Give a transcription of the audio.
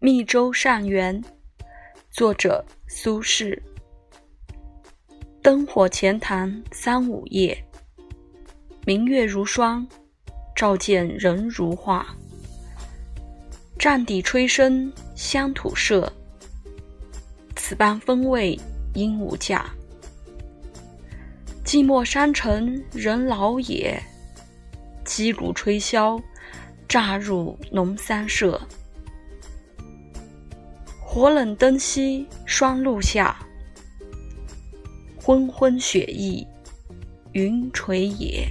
密州善缘，作者苏轼。灯火前谈三五夜，明月如霜，照见人如画。战笛吹笙乡土社，此般风味应无价。寂寞山城人老也，击鼓吹箫，乍入农三舍。火冷灯熄霜露下，昏昏雪意云垂野。